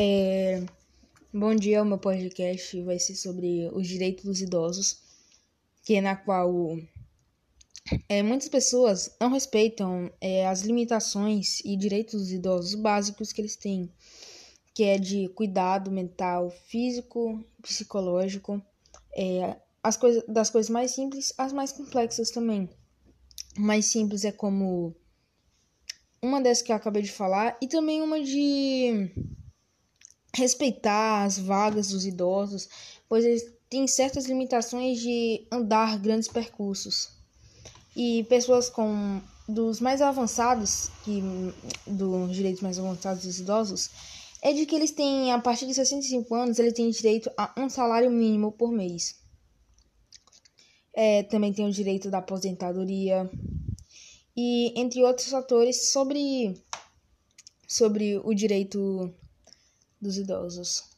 É... Bom dia, o meu podcast vai ser sobre os direitos dos idosos, que é na qual é, muitas pessoas não respeitam é, as limitações e direitos dos idosos básicos que eles têm, que é de cuidado mental, físico, psicológico, é, as coisas das coisas mais simples às mais complexas também. Mais simples é como uma dessas que eu acabei de falar e também uma de respeitar as vagas dos idosos, pois eles têm certas limitações de andar grandes percursos. E pessoas com dos mais avançados, que dos direitos mais avançados dos idosos, é de que eles têm a partir de 65 anos, eles têm direito a um salário mínimo por mês. É, também tem o direito da aposentadoria e entre outros fatores sobre sobre o direito dos idosos.